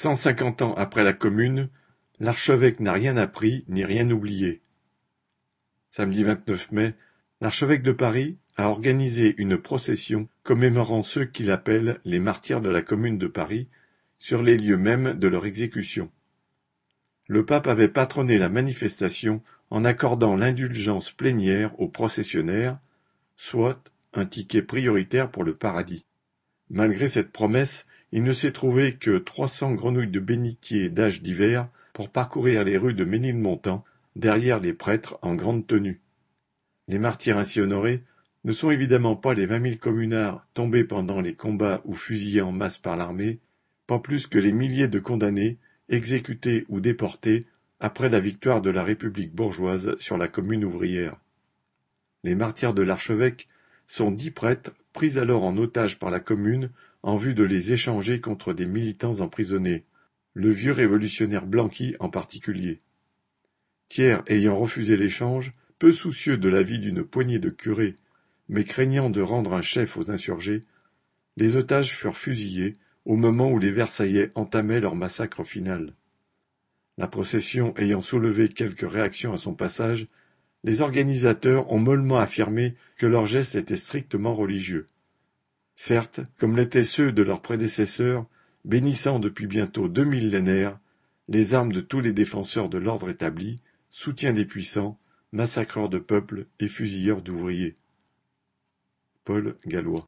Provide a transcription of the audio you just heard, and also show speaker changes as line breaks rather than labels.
Cent cinquante ans après la Commune, l'archevêque n'a rien appris ni rien oublié. Samedi 29 mai, l'archevêque de Paris a organisé une procession commémorant ceux qu'il appelle les martyrs de la Commune de Paris sur les lieux mêmes de leur exécution. Le pape avait patronné la manifestation en accordant l'indulgence plénière aux processionnaires, soit un ticket prioritaire pour le paradis. Malgré cette promesse, il ne s'est trouvé que trois cents grenouilles de bénitier d'âge divers pour parcourir les rues de Ménilmontant, derrière les prêtres en grande tenue. Les martyrs ainsi honorés ne sont évidemment pas les vingt mille communards tombés pendant les combats ou fusillés en masse par l'armée, pas plus que les milliers de condamnés, exécutés ou déportés après la victoire de la République bourgeoise sur la commune ouvrière. Les martyrs de l'archevêque sont dix prêtres pris alors en otage par la commune en vue de les échanger contre des militants emprisonnés, le vieux révolutionnaire Blanqui en particulier. Thiers ayant refusé l'échange, peu soucieux de la vie d'une poignée de curés, mais craignant de rendre un chef aux insurgés, les otages furent fusillés au moment où les Versaillais entamaient leur massacre final. La procession ayant soulevé quelques réactions à son passage, les organisateurs ont mollement affirmé que leur geste était strictement religieux. Certes, comme l'étaient ceux de leurs prédécesseurs, bénissant depuis bientôt deux millénaires les armes de tous les défenseurs de l'ordre établi, soutien des puissants, massacreurs de peuples et fusilleurs d'ouvriers. Paul Gallois